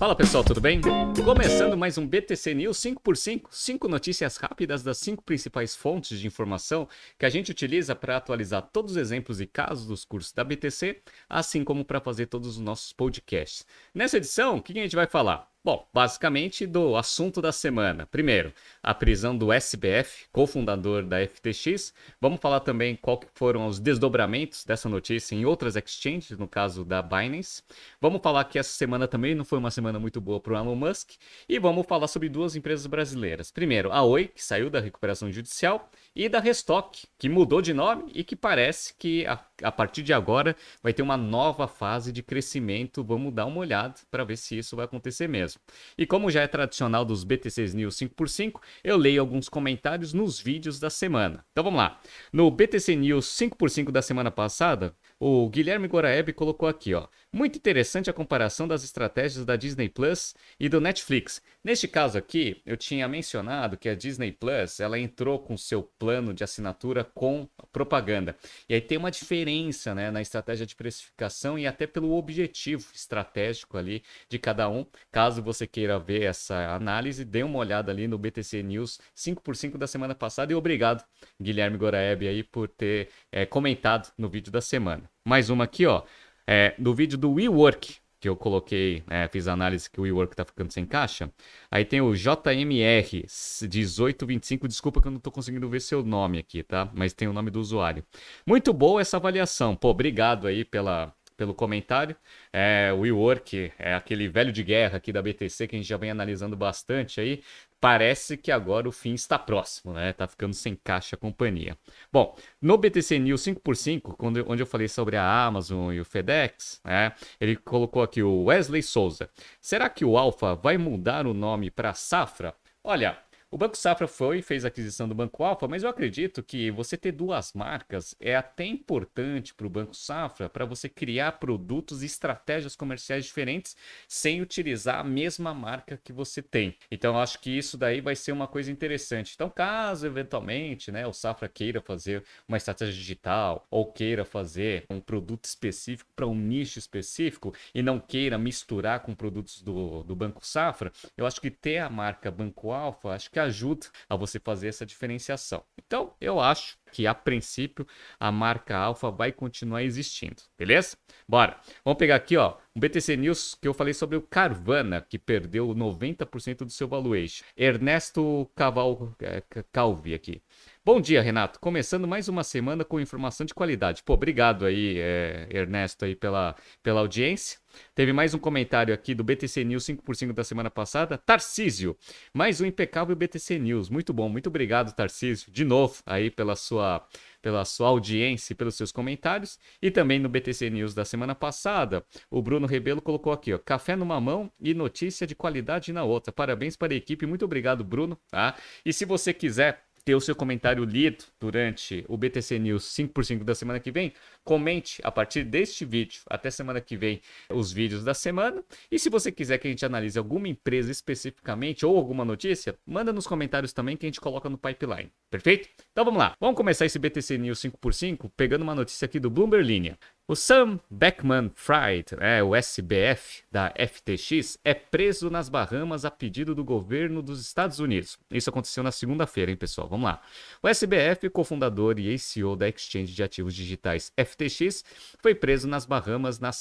Fala pessoal, tudo bem? Começando mais um BTC News 5x5, 5 notícias rápidas das 5 principais fontes de informação que a gente utiliza para atualizar todos os exemplos e casos dos cursos da BTC, assim como para fazer todos os nossos podcasts. Nessa edição, o que a gente vai falar? Bom, basicamente do assunto da semana. Primeiro, a prisão do SBF, cofundador da FTX. Vamos falar também qual foram os desdobramentos dessa notícia em outras exchanges, no caso da Binance. Vamos falar que essa semana também não foi uma semana muito boa para o Elon Musk. E vamos falar sobre duas empresas brasileiras. Primeiro, a Oi, que saiu da recuperação judicial, e da Restock, que mudou de nome e que parece que a, a partir de agora vai ter uma nova fase de crescimento. Vamos dar uma olhada para ver se isso vai acontecer mesmo. E como já é tradicional dos BTCs News 5x5, eu leio alguns comentários nos vídeos da semana. Então vamos lá. No BTC News 5x5 da semana passada, o Guilherme Goraeb colocou aqui, ó. Muito interessante a comparação das estratégias da Disney Plus e do Netflix. Neste caso aqui, eu tinha mencionado que a Disney Plus, ela entrou com seu plano de assinatura com propaganda. E aí tem uma diferença, né, na estratégia de precificação e até pelo objetivo estratégico ali de cada um. Caso você queira ver essa análise, dê uma olhada ali no BTC News 5x5 da semana passada e obrigado, Guilherme Goraeb aí por ter é, comentado no vídeo da semana. Mais uma aqui, ó. É, no vídeo do WeWork, que eu coloquei, é, fiz a análise que o WeWork tá ficando sem caixa. Aí tem o JMR1825, desculpa que eu não tô conseguindo ver seu nome aqui, tá? Mas tem o nome do usuário. Muito boa essa avaliação. Pô, obrigado aí pela, pelo comentário. É, o WeWork é aquele velho de guerra aqui da BTC que a gente já vem analisando bastante aí parece que agora o fim está próximo, né? Tá ficando sem caixa a companhia. Bom, no BTC News 5x5, quando, onde eu falei sobre a Amazon e o FedEx, né? Ele colocou aqui o Wesley Souza. Será que o Alpha vai mudar o nome para Safra? Olha, o Banco Safra foi e fez a aquisição do Banco Alfa, mas eu acredito que você ter duas marcas é até importante para o Banco Safra para você criar produtos e estratégias comerciais diferentes sem utilizar a mesma marca que você tem. Então eu acho que isso daí vai ser uma coisa interessante. Então, caso eventualmente né, o Safra queira fazer uma estratégia digital ou queira fazer um produto específico para um nicho específico e não queira misturar com produtos do, do Banco Safra, eu acho que ter a marca Banco Alfa, acho que ajuda a você fazer essa diferenciação. Então, eu acho que a princípio a marca Alfa vai continuar existindo, beleza? Bora. Vamos pegar aqui, ó, um BTC News que eu falei sobre o Carvana, que perdeu 90% do seu valuation. Ernesto Caval é, Calvi aqui. Bom dia, Renato. Começando mais uma semana com informação de qualidade. Pô, obrigado aí, é, Ernesto, aí pela, pela audiência. Teve mais um comentário aqui do BTC News 5x5 da semana passada. Tarcísio, mais um impecável BTC News. Muito bom, muito obrigado, Tarcísio, de novo aí pela sua pela sua audiência e pelos seus comentários. E também no BTC News da semana passada, o Bruno Rebelo colocou aqui, ó, café numa mão e notícia de qualidade na outra. Parabéns para a equipe, muito obrigado, Bruno. Tá? E se você quiser ter o seu comentário lido durante o BTC News 5x5 da semana que vem, comente a partir deste vídeo até semana que vem os vídeos da semana. E se você quiser que a gente analise alguma empresa especificamente ou alguma notícia, manda nos comentários também que a gente coloca no pipeline. Perfeito? Então vamos lá. Vamos começar esse BTC News 5x5 pegando uma notícia aqui do Bloomberg Linha. O Sam Beckman-Fried, é, o SBF da FTX, é preso nas Bahamas a pedido do governo dos Estados Unidos. Isso aconteceu na segunda-feira, hein, pessoal? Vamos lá. O SBF, cofundador e ex-CEO da exchange de ativos digitais FTX, foi preso nas Bahamas na,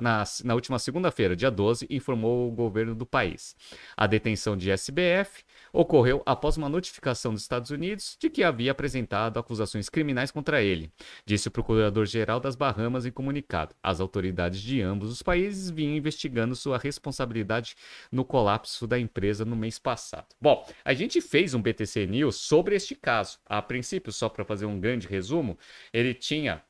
na, na última segunda-feira, dia 12, informou o governo do país. A detenção de SBF ocorreu após uma notificação dos Estados Unidos de que havia apresentado acusações criminais contra ele, disse o procurador-geral das Bahamas em comunicado. As autoridades de ambos os países vinham investigando sua responsabilidade no colapso da empresa no mês passado. Bom, a gente fez um BTC News sobre este caso. A princípio, só para fazer um grande resumo, ele tinha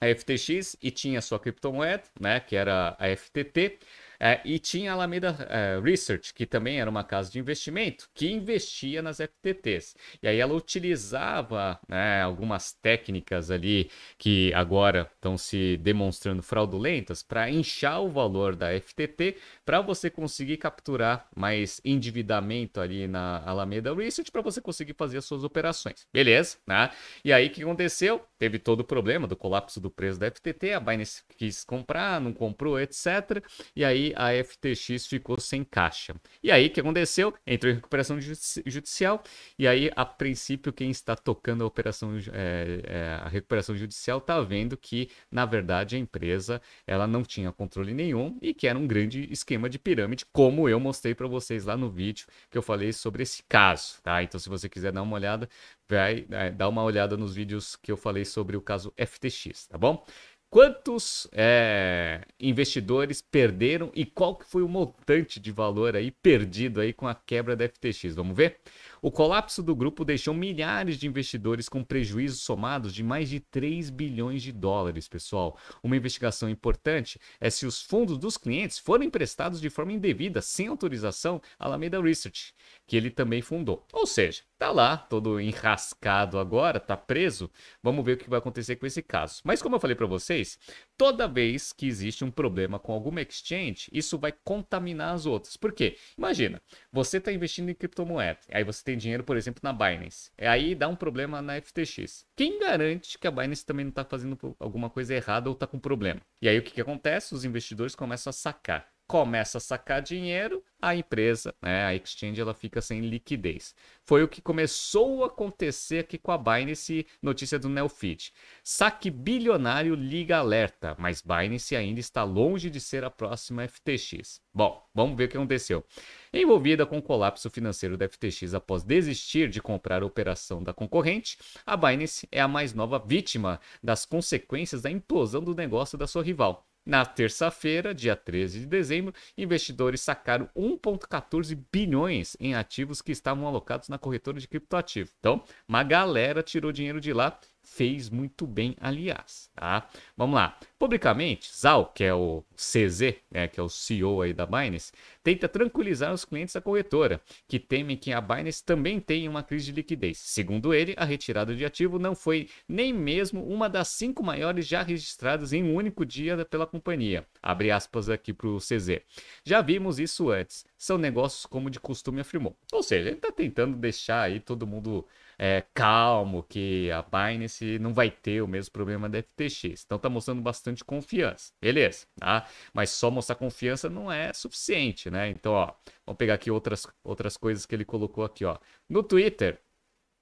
a FTX e tinha sua criptomoeda, né, que era a FTT. É, e tinha a Alameda é, Research, que também era uma casa de investimento, que investia nas FTTs. E aí ela utilizava né, algumas técnicas ali que agora estão se demonstrando fraudulentas para inchar o valor da FTT para você conseguir capturar mais endividamento ali na Alameda Research para você conseguir fazer as suas operações. Beleza, né? E aí o que aconteceu? Teve todo o problema do colapso do preço da FTT, a Binance quis comprar, não comprou, etc. E aí a FTX ficou sem caixa. E aí o que aconteceu? Entrou em recuperação judicial e aí a princípio quem está tocando a operação, é, é, a recuperação judicial está vendo que na verdade a empresa ela não tinha controle nenhum e que era um grande esquema de pirâmide, como eu mostrei para vocês lá no vídeo que eu falei sobre esse caso, tá? Então se você quiser dar uma olhada, vai é, dar uma olhada nos vídeos que eu falei sobre o caso FTX, tá bom? Quantos é, investidores perderam e qual que foi o montante de valor aí perdido aí com a quebra da FTX? Vamos ver? O colapso do grupo deixou milhares de investidores com prejuízos somados de mais de 3 bilhões de dólares, pessoal. Uma investigação importante é se os fundos dos clientes foram emprestados de forma indevida, sem autorização, à Alameda Research, que ele também fundou. Ou seja, tá lá, todo enrascado agora, tá preso. Vamos ver o que vai acontecer com esse caso. Mas como eu falei para vocês, toda vez que existe um problema com alguma exchange, isso vai contaminar as outras. Por quê? Imagina, você está investindo em criptomoeda, aí você tem dinheiro, por exemplo, na Binance. Aí dá um problema na FTX. Quem garante que a Binance também não está fazendo alguma coisa errada ou está com problema? E aí o que, que acontece? Os investidores começam a sacar começa a sacar dinheiro, a empresa, né, a exchange, ela fica sem liquidez. Foi o que começou a acontecer aqui com a Binance, notícia do Neofit. Saque bilionário liga alerta, mas Binance ainda está longe de ser a próxima FTX. Bom, vamos ver o que aconteceu. Envolvida com o colapso financeiro da FTX após desistir de comprar a operação da concorrente, a Binance é a mais nova vítima das consequências da implosão do negócio da sua rival. Na terça-feira, dia 13 de dezembro, investidores sacaram 1,14 bilhões em ativos que estavam alocados na corretora de criptoativos. Então, uma galera tirou dinheiro de lá fez muito bem, aliás, tá? Vamos lá. Publicamente, Zal, que é o CZ, né, que é o CEO aí da Binance, tenta tranquilizar os clientes da corretora, que temem que a Binance também tenha uma crise de liquidez. Segundo ele, a retirada de ativo não foi nem mesmo uma das cinco maiores já registradas em um único dia pela companhia. Abre aspas aqui para o CZ. Já vimos isso antes. São negócios como de costume afirmou. Ou seja, ele está tentando deixar aí todo mundo é, calmo, que a Binance não vai ter o mesmo problema da FTX. Então tá mostrando bastante confiança. Beleza, tá? Mas só mostrar confiança não é suficiente, né? Então, ó, vamos pegar aqui outras, outras coisas que ele colocou aqui, ó. No Twitter,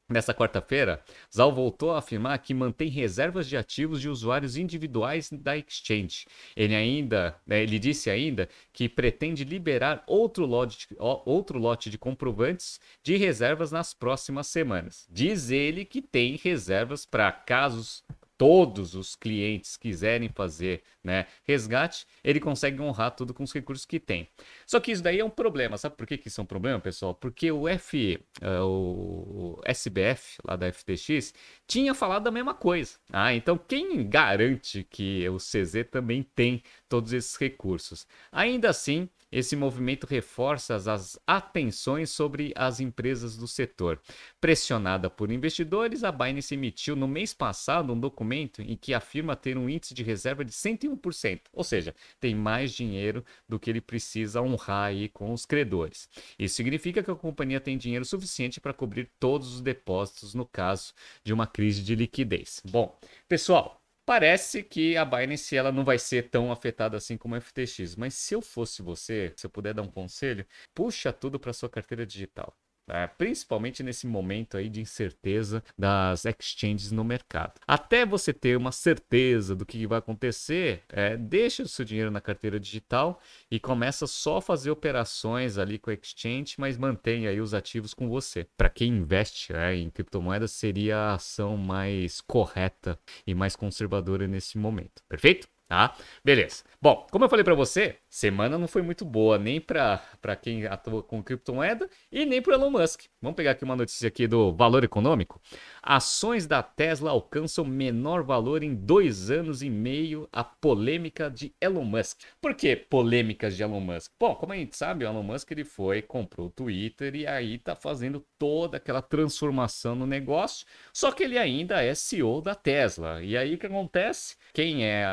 Nessa quarta-feira, Zal voltou a afirmar que mantém reservas de ativos de usuários individuais da exchange. Ele ainda, né, ele disse ainda que pretende liberar outro lote, outro lote de comprovantes de reservas nas próximas semanas. Diz ele que tem reservas para casos todos os clientes quiserem fazer né, resgate, ele consegue honrar tudo com os recursos que tem. Só que isso daí é um problema. Sabe por que, que isso é um problema, pessoal? Porque o F, uh, o SBF lá da FTX tinha falado a mesma coisa. Ah, então quem garante que o CZ também tem todos esses recursos? Ainda assim, esse movimento reforça as atenções sobre as empresas do setor. Pressionada por investidores, a Binance emitiu no mês passado um documento em que afirma ter um índice de reserva de 101%, ou seja, tem mais dinheiro do que ele precisa honrar aí com os credores. Isso significa que a companhia tem dinheiro suficiente para cobrir todos os depósitos no caso de uma crise de liquidez. Bom, pessoal, Parece que a Binance ela não vai ser tão afetada assim como a FTX, mas se eu fosse você, se eu puder dar um conselho, puxa tudo para sua carteira digital. É, principalmente nesse momento aí de incerteza das exchanges no mercado. Até você ter uma certeza do que vai acontecer, é, deixa o seu dinheiro na carteira digital e começa só a fazer operações ali com a exchange, mas mantém aí os ativos com você. Para quem investe é, em criptomoedas, seria a ação mais correta e mais conservadora nesse momento. Perfeito? Tá? Beleza. Bom, como eu falei para você, semana não foi muito boa nem para quem atua com criptomoeda e nem para Elon Musk. Vamos pegar aqui uma notícia aqui do Valor Econômico. Ações da Tesla alcançam menor valor em dois anos e meio a polêmica de Elon Musk. Por que polêmicas de Elon Musk? Bom, como a gente sabe, o Elon Musk ele foi, comprou o Twitter e aí tá fazendo toda aquela transformação no negócio, só que ele ainda é CEO da Tesla. E aí o que acontece? Quem é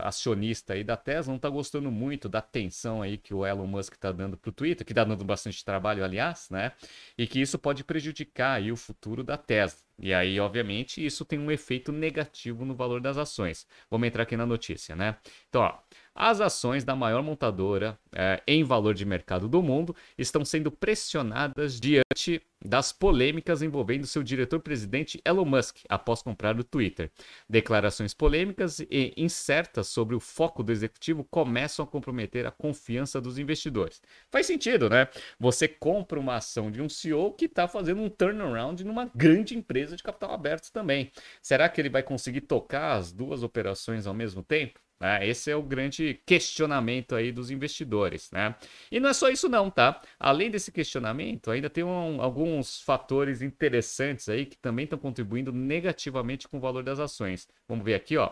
acionista aí da Tesla não está gostando muito da atenção aí que o Elon Musk está dando para o Twitter, que está dando bastante trabalho, aliás, né? E que isso pode prejudicar aí o futuro da Tesla. E aí, obviamente, isso tem um efeito negativo no valor das ações. Vamos entrar aqui na notícia, né? Então, ó, as ações da maior montadora é, em valor de mercado do mundo estão sendo pressionadas diante das polêmicas envolvendo seu diretor-presidente Elon Musk após comprar o Twitter. Declarações polêmicas e incertas sobre o foco do executivo começam a comprometer a confiança dos investidores. Faz sentido, né? Você compra uma ação de um CEO que está fazendo um turnaround numa grande empresa de capital aberto também. Será que ele vai conseguir tocar as duas operações ao mesmo tempo? Né? Esse é o grande questionamento aí dos investidores, né? E não é só isso não, tá? Além desse questionamento, ainda tem um, alguns fatores interessantes aí que também estão contribuindo negativamente com o valor das ações. Vamos ver aqui, ó.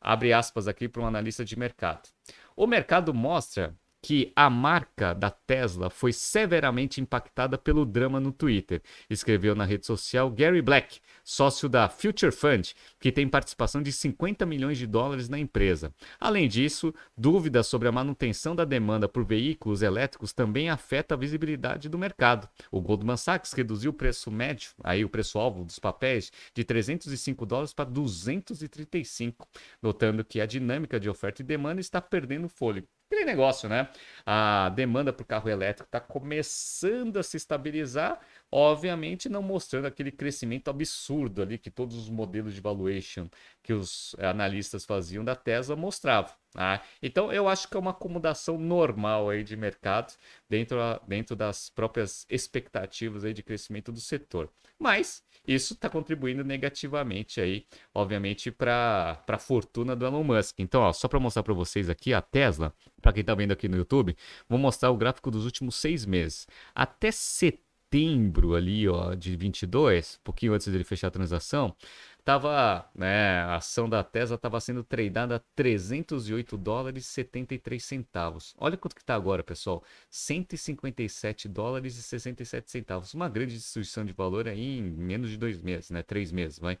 Abre aspas aqui para um analista de mercado. O mercado mostra que a marca da Tesla foi severamente impactada pelo drama no Twitter, escreveu na rede social Gary Black, sócio da Future Fund, que tem participação de 50 milhões de dólares na empresa. Além disso, dúvidas sobre a manutenção da demanda por veículos elétricos também afeta a visibilidade do mercado. O Goldman Sachs reduziu o preço médio, aí o preço alvo dos papéis, de 305 dólares para 235, notando que a dinâmica de oferta e demanda está perdendo fôlego. Aquele negócio, né? A demanda por carro elétrico está começando a se estabilizar, obviamente não mostrando aquele crescimento absurdo ali que todos os modelos de valuation que os analistas faziam da Tesla mostravam. Tá? Então eu acho que é uma acomodação normal aí de mercado dentro, dentro das próprias expectativas aí de crescimento do setor. Mas isso está contribuindo negativamente aí, obviamente, para a fortuna do Elon Musk. Então, ó, só para mostrar para vocês aqui a Tesla, para quem está vendo aqui no YouTube, vou mostrar o gráfico dos últimos seis meses. Até setembro setembro ali, ó, de 22, um pouquinho antes dele fechar a transação, tava, né, a ação da Tesla estava sendo tradeada a 308 dólares e 73 centavos. Olha quanto que está agora, pessoal, 157 dólares e 67 centavos. Uma grande destruição de valor aí em menos de dois meses, né, três meses, vai.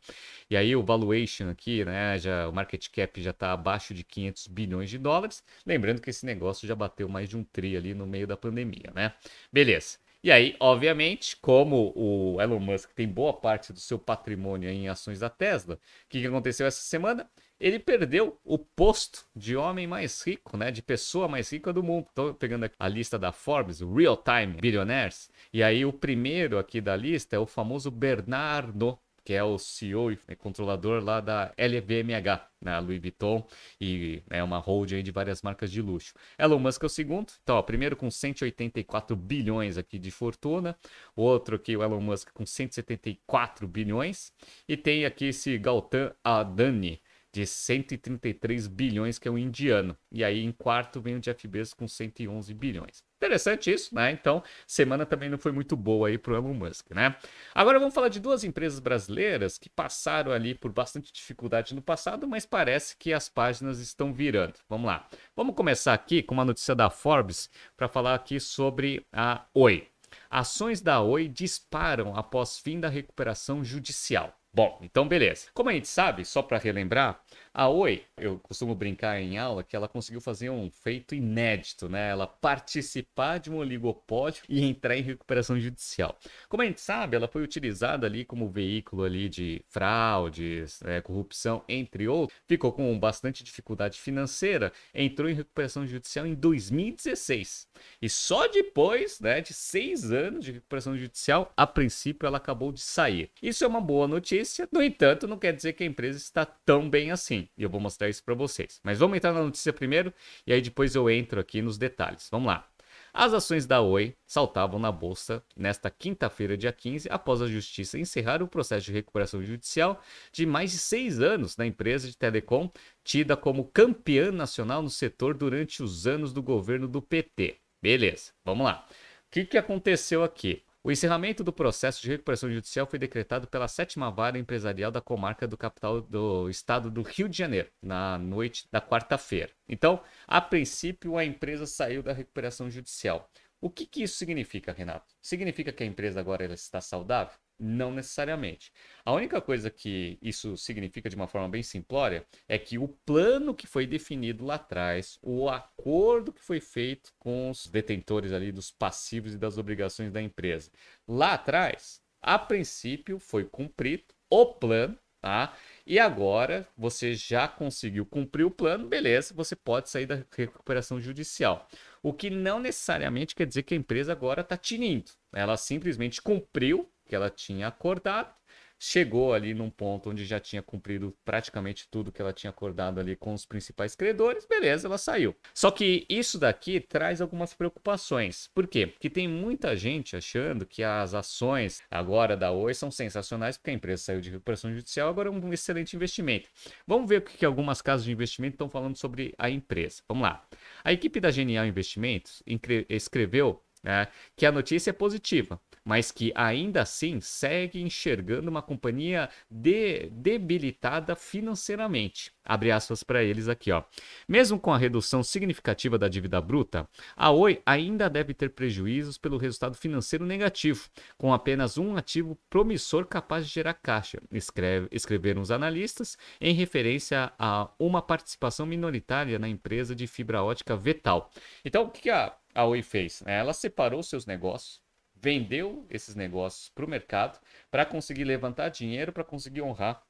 E aí o valuation aqui, né, já o market cap já está abaixo de 500 bilhões de dólares. Lembrando que esse negócio já bateu mais de um tri ali no meio da pandemia, né? Beleza. E aí, obviamente, como o Elon Musk tem boa parte do seu patrimônio em ações da Tesla, o que, que aconteceu essa semana? Ele perdeu o posto de homem mais rico, né? De pessoa mais rica do mundo. Estou pegando a lista da Forbes, o Real Time Billionaires. E aí, o primeiro aqui da lista é o famoso Bernardo que é o CEO e controlador lá da LVMH, na né, Louis Vuitton, e é uma holding de várias marcas de luxo. Elon Musk é o segundo, então, ó, primeiro com 184 bilhões aqui de fortuna, outro aqui, o Elon Musk, com 174 bilhões, e tem aqui esse Gautam Adani, de 133 bilhões, que é um indiano. E aí, em quarto, vem o Jeff Bezos com 111 bilhões. Interessante isso, né? Então, semana também não foi muito boa aí para o Elon Musk, né? Agora vamos falar de duas empresas brasileiras que passaram ali por bastante dificuldade no passado, mas parece que as páginas estão virando. Vamos lá. Vamos começar aqui com uma notícia da Forbes para falar aqui sobre a Oi. Ações da Oi disparam após fim da recuperação judicial. Bom, então beleza. Como a gente sabe, só para relembrar, a Oi, eu costumo brincar em aula que ela conseguiu fazer um feito inédito, né? Ela participar de um oligopólio e entrar em recuperação judicial. Como a gente sabe, ela foi utilizada ali como veículo ali de fraudes, né, corrupção, entre outros. Ficou com bastante dificuldade financeira, entrou em recuperação judicial em 2016. E só depois, né, de seis anos de recuperação judicial, a princípio ela acabou de sair. Isso é uma boa notícia, no entanto, não quer dizer que a empresa está tão bem assim. E eu vou mostrar isso para vocês. Mas vamos entrar na notícia primeiro e aí depois eu entro aqui nos detalhes. Vamos lá. As ações da Oi saltavam na bolsa nesta quinta-feira, dia 15, após a justiça encerrar o processo de recuperação judicial de mais de seis anos da empresa de telecom, tida como campeã nacional no setor durante os anos do governo do PT. Beleza, vamos lá. O que, que aconteceu aqui? O encerramento do processo de recuperação judicial foi decretado pela sétima vara empresarial da comarca do capital do estado do Rio de Janeiro, na noite da quarta-feira. Então, a princípio, a empresa saiu da recuperação judicial. O que, que isso significa, Renato? Significa que a empresa agora está saudável? Não necessariamente. A única coisa que isso significa de uma forma bem simplória é que o plano que foi definido lá atrás, o acordo que foi feito com os detentores ali dos passivos e das obrigações da empresa, lá atrás, a princípio foi cumprido o plano tá? E agora você já conseguiu cumprir o plano, beleza, você pode sair da recuperação judicial. O que não necessariamente quer dizer que a empresa agora está tinindo. Ela simplesmente cumpriu que ela tinha acordado chegou ali num ponto onde já tinha cumprido praticamente tudo que ela tinha acordado ali com os principais credores, beleza, ela saiu. Só que isso daqui traz algumas preocupações. Por quê? Porque tem muita gente achando que as ações agora da Oi são sensacionais porque a empresa saiu de recuperação judicial, agora é um excelente investimento. Vamos ver o que algumas casas de investimento estão falando sobre a empresa. Vamos lá. A equipe da Genial Investimentos escreveu né, que a notícia é positiva, mas que ainda assim segue enxergando uma companhia de, debilitada financeiramente. Abre aspas para eles aqui, ó. Mesmo com a redução significativa da dívida bruta, a Oi ainda deve ter prejuízos pelo resultado financeiro negativo, com apenas um ativo promissor capaz de gerar caixa, escreve, escreveram os analistas, em referência a uma participação minoritária na empresa de fibra ótica Vetal. Então, o que a a Oi fez? Ela separou seus negócios, vendeu esses negócios para o mercado para conseguir levantar dinheiro, para conseguir honrar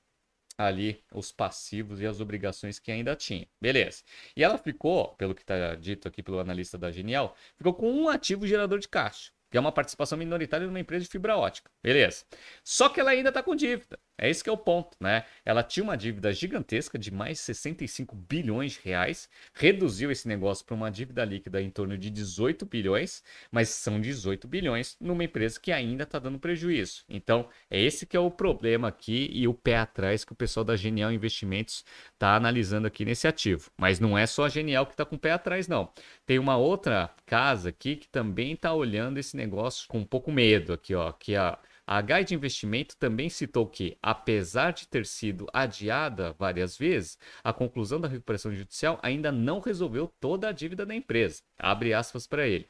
ali os passivos e as obrigações que ainda tinha. Beleza. E ela ficou, pelo que está dito aqui pelo analista da Genial, ficou com um ativo gerador de caixa que é uma participação minoritária numa empresa de fibra ótica. Beleza. Só que ela ainda está com dívida. É esse que é o ponto, né? Ela tinha uma dívida gigantesca de mais 65 bilhões de reais, reduziu esse negócio para uma dívida líquida em torno de 18 bilhões, mas são 18 bilhões numa empresa que ainda está dando prejuízo. Então, é esse que é o problema aqui e o pé atrás que o pessoal da Genial Investimentos está analisando aqui nesse ativo. Mas não é só a Genial que está com o pé atrás, não. Tem uma outra casa aqui que também está olhando esse negócio com um pouco medo aqui, ó, que é a a Guide Investimento também citou que, apesar de ter sido adiada várias vezes, a conclusão da recuperação judicial ainda não resolveu toda a dívida da empresa. Abre aspas para ele.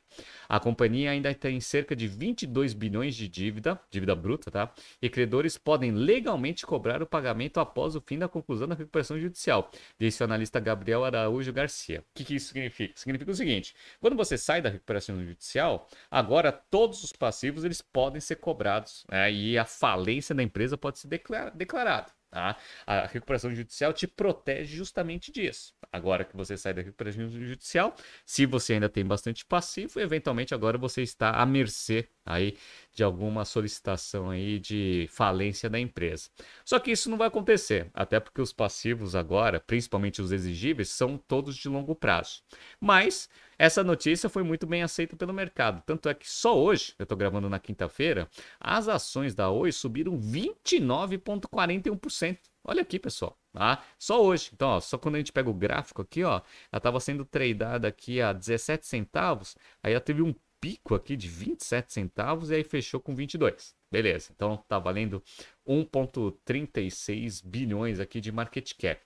A companhia ainda tem cerca de 22 bilhões de dívida, dívida bruta, tá? E credores podem legalmente cobrar o pagamento após o fim da conclusão da recuperação judicial, disse o analista Gabriel Araújo Garcia. O que, que isso significa? Significa o seguinte: quando você sai da recuperação judicial, agora todos os passivos eles podem ser cobrados né? e a falência da empresa pode ser declarada. Tá? A recuperação judicial te protege justamente disso. Agora que você sai da recuperação judicial, se você ainda tem bastante passivo, eventualmente agora você está à mercê aí de alguma solicitação aí de falência da empresa. Só que isso não vai acontecer, até porque os passivos agora, principalmente os exigíveis, são todos de longo prazo. Mas essa notícia foi muito bem aceita pelo mercado, tanto é que só hoje, eu estou gravando na quinta-feira, as ações da Oi subiram 29,41%. Olha aqui, pessoal. Tá? Só hoje. Então, ó, só quando a gente pega o gráfico aqui, ó, ela estava sendo tradeada aqui a 17 centavos, aí ela teve um pico aqui de 27 centavos e aí fechou com 22. Beleza, então tá valendo 1,36 bilhões aqui de market cap.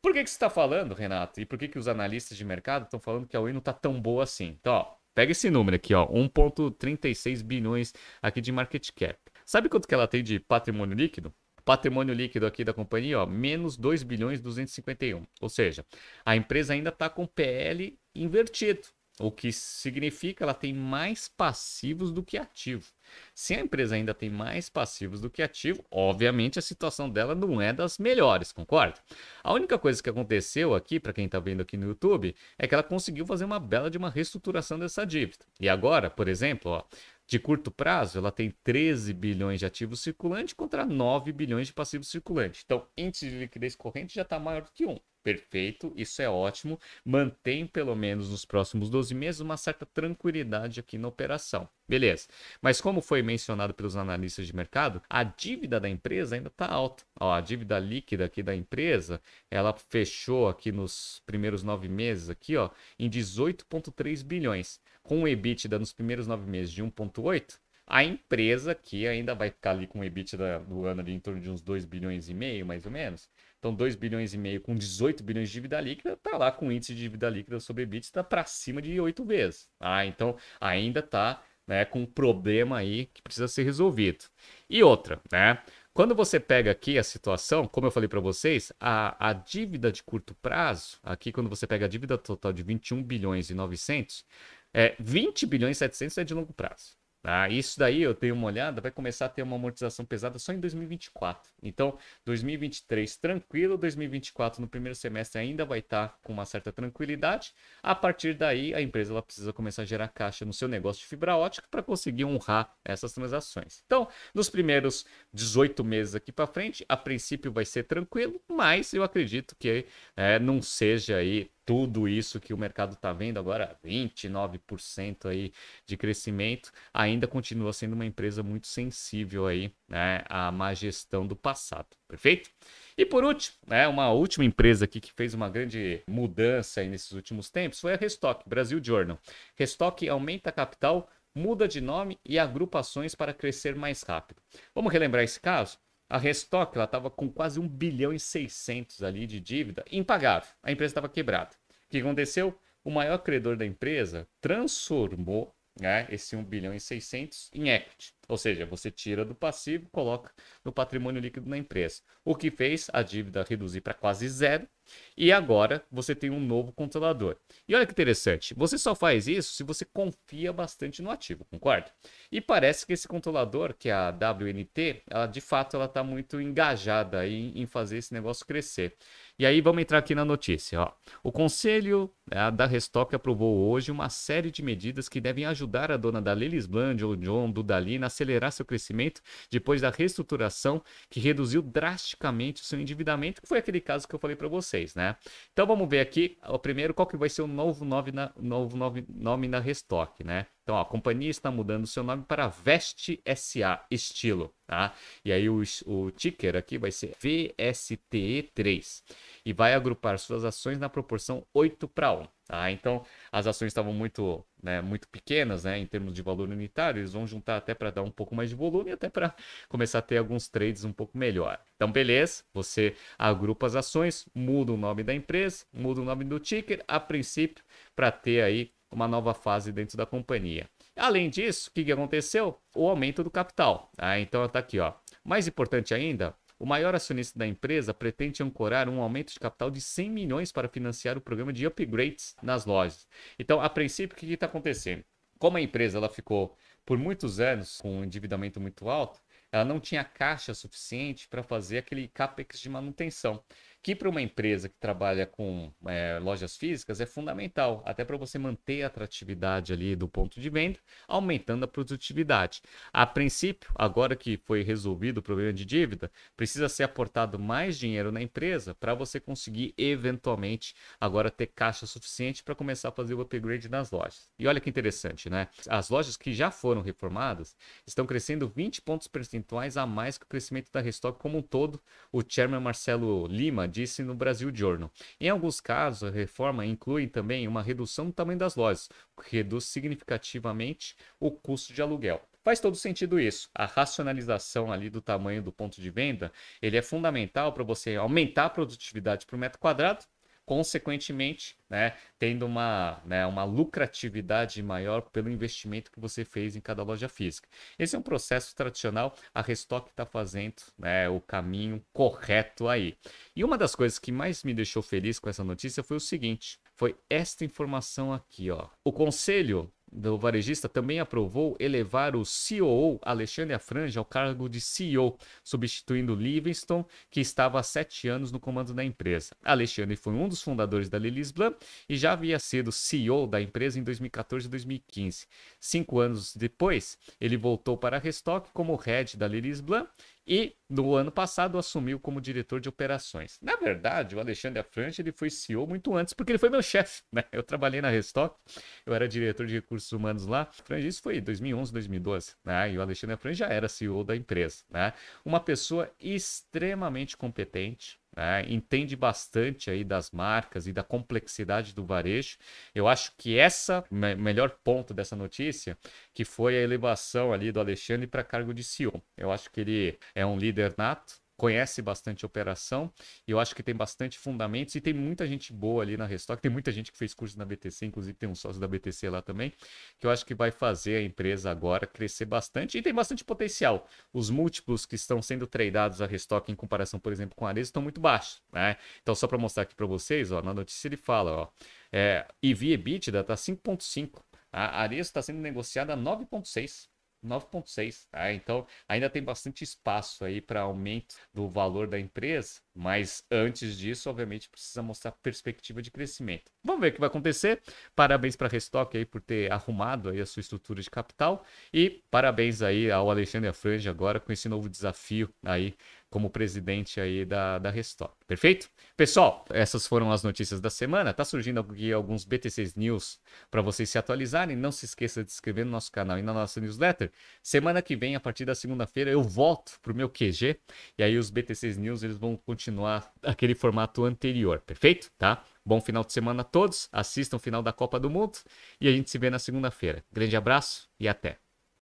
Por que, que você está falando, Renato? E por que, que os analistas de mercado estão falando que a Oi não está tão boa assim? Então, ó, pega esse número aqui, ó, 1,36 bilhões aqui de market cap. Sabe quanto que ela tem de patrimônio líquido? Patrimônio líquido aqui da companhia, ó, menos 2 bilhões 251. Ou seja, a empresa ainda está com PL invertido. O que significa ela tem mais passivos do que ativos. Se a empresa ainda tem mais passivos do que ativo, obviamente a situação dela não é das melhores, concorda? A única coisa que aconteceu aqui, para quem está vendo aqui no YouTube, é que ela conseguiu fazer uma bela de uma reestruturação dessa dívida. E agora, por exemplo, ó, de curto prazo, ela tem 13 bilhões de ativos circulantes contra 9 bilhões de passivos circulantes. Então, índice de liquidez corrente já está maior do que 1. Perfeito, isso é ótimo. Mantém pelo menos nos próximos 12 meses uma certa tranquilidade aqui na operação. Beleza. Mas como foi mencionado pelos analistas de mercado, a dívida da empresa ainda está alta. Ó, a dívida líquida aqui da empresa, ela fechou aqui nos primeiros nove meses aqui, ó, em 18,3 bilhões, com o EBITDA nos primeiros nove meses de 1,8 a empresa que ainda vai ficar ali com o EBITDA do ano ali em torno de uns 2 bilhões e meio, mais ou menos. Então, 2 bilhões e meio com 18 bilhões de dívida líquida, tá lá com índice de dívida líquida sobre EBITDA para cima de 8 vezes. Ah, então ainda tá né, com um problema aí que precisa ser resolvido. E outra, né? Quando você pega aqui a situação, como eu falei para vocês, a, a dívida de curto prazo, aqui quando você pega a dívida total de 21 bilhões e 900, é 20 bilhões e 700 é de longo prazo. Ah, isso daí eu tenho uma olhada, vai começar a ter uma amortização pesada só em 2024. Então, 2023 tranquilo, 2024 no primeiro semestre ainda vai estar tá com uma certa tranquilidade. A partir daí, a empresa ela precisa começar a gerar caixa no seu negócio de fibra ótica para conseguir honrar essas transações. Então, nos primeiros 18 meses aqui para frente, a princípio vai ser tranquilo, mas eu acredito que é, não seja aí tudo isso que o mercado está vendo agora, 29% aí de crescimento, ainda continua sendo uma empresa muito sensível aí, né, à má gestão do passado, perfeito? E por último, né, uma última empresa aqui que fez uma grande mudança aí nesses últimos tempos foi a Restock, Brasil Journal. Restock aumenta capital, muda de nome e agrupa ações para crescer mais rápido. Vamos relembrar esse caso? A Restock estava com quase 1 bilhão e 600 ali de dívida impagável. A empresa estava quebrada. O que aconteceu? O maior credor da empresa transformou né, esse 1 bilhão e 600 em equity. Ou seja, você tira do passivo e coloca no patrimônio líquido da empresa. O que fez a dívida reduzir para quase zero e agora você tem um novo controlador. E olha que interessante, você só faz isso se você confia bastante no ativo, concorda? E parece que esse controlador, que é a WNT, ela de fato ela está muito engajada em, em fazer esse negócio crescer. E aí vamos entrar aqui na notícia. Ó. O Conselho né, da Restock aprovou hoje uma série de medidas que devem ajudar a dona da Lelis Bland ou John Dudalina a acelerar seu crescimento depois da reestruturação que reduziu drasticamente o seu endividamento, que foi aquele caso que eu falei para vocês, né? Então vamos ver aqui, o primeiro, qual que vai ser o novo nome na, novo nome, nome na Restock, né? Então, ó, a companhia está mudando seu nome para Veste SA Estilo, tá? E aí o, o ticker aqui vai ser VSTE3 e vai agrupar suas ações na proporção 8 para 1, tá? Então, as ações estavam muito, né, muito pequenas, né, em termos de valor unitário, eles vão juntar até para dar um pouco mais de volume até para começar a ter alguns trades um pouco melhor. Então, beleza, você agrupa as ações, muda o nome da empresa, muda o nome do ticker, a princípio, para ter aí uma nova fase dentro da companhia. Além disso, o que, aconteceu? O aumento do capital. Tá? Então está aqui, ó. Mais importante ainda, o maior acionista da empresa pretende ancorar um aumento de capital de 100 milhões para financiar o programa de upgrades nas lojas. Então, a princípio, o que está acontecendo? Como a empresa ela ficou por muitos anos com um endividamento muito alto, ela não tinha caixa suficiente para fazer aquele capex de manutenção que para uma empresa que trabalha com é, lojas físicas é fundamental, até para você manter a atratividade ali do ponto de venda, aumentando a produtividade. A princípio, agora que foi resolvido o problema de dívida, precisa ser aportado mais dinheiro na empresa para você conseguir eventualmente agora ter caixa suficiente para começar a fazer o upgrade nas lojas. E olha que interessante, né? As lojas que já foram reformadas estão crescendo 20 pontos percentuais a mais que o crescimento da Restock como um todo. O chairman Marcelo Lima disse no Brasil Journal. Em alguns casos, a reforma inclui também uma redução do tamanho das lojas, o que reduz significativamente o custo de aluguel. Faz todo sentido isso. A racionalização ali do tamanho do ponto de venda, ele é fundamental para você aumentar a produtividade por metro quadrado consequentemente, né, tendo uma, né, uma lucratividade maior pelo investimento que você fez em cada loja física. Esse é um processo tradicional, a Restock está fazendo né, o caminho correto aí. E uma das coisas que mais me deixou feliz com essa notícia foi o seguinte: foi esta informação aqui, ó. O conselho do varejista também aprovou elevar o COO Alexandre Afranja ao cargo de CEO, substituindo Livingston, que estava há sete anos no comando da empresa. Alexandre foi um dos fundadores da Lilis Blanc e já havia sido CEO da empresa em 2014 e 2015. Cinco anos depois, ele voltou para a Restock como head da Lilis Blanc e no ano passado assumiu como diretor de operações. Na verdade, o Alexandre Afranche ele foi CEO muito antes, porque ele foi meu chefe. Né? Eu trabalhei na Restock, eu era diretor de recursos humanos lá. Isso foi 2011, 2012. Né? E o Alexandre Afranche já era CEO da empresa. Né? Uma pessoa extremamente competente, né? entende bastante aí das marcas e da complexidade do varejo. Eu acho que essa me melhor ponto dessa notícia, que foi a elevação ali do Alexandre para cargo de CEO. Eu acho que ele é um líder nato, conhece bastante operação e eu acho que tem bastante fundamentos e tem muita gente boa ali na Restock, tem muita gente que fez curso na BTC, inclusive tem um sócio da BTC lá também, que eu acho que vai fazer a empresa agora crescer bastante e tem bastante potencial. Os múltiplos que estão sendo tradeados a Restock em comparação, por exemplo, com a Ares estão muito baixos, né? Então só para mostrar aqui para vocês, ó, na notícia ele fala, ó, é, EV EBITDA está 5.5, a Ares está sendo negociada a 9.6 9,6. Tá? Então, ainda tem bastante espaço aí para aumento do valor da empresa, mas antes disso, obviamente, precisa mostrar perspectiva de crescimento. Vamos ver o que vai acontecer. Parabéns para a Restock aí por ter arrumado aí a sua estrutura de capital e parabéns aí ao Alexandre Afrange agora com esse novo desafio aí como presidente aí da, da Restock. Perfeito? Pessoal, essas foram as notícias da semana. Tá surgindo aqui alguns BTCs News para vocês se atualizarem. Não se esqueça de se inscrever no nosso canal e na nossa newsletter. Semana que vem, a partir da segunda-feira, eu volto pro meu QG e aí os BTCs News eles vão continuar aquele formato anterior. Perfeito? Tá? Bom final de semana a todos. Assistam o final da Copa do Mundo e a gente se vê na segunda-feira. Grande abraço e até.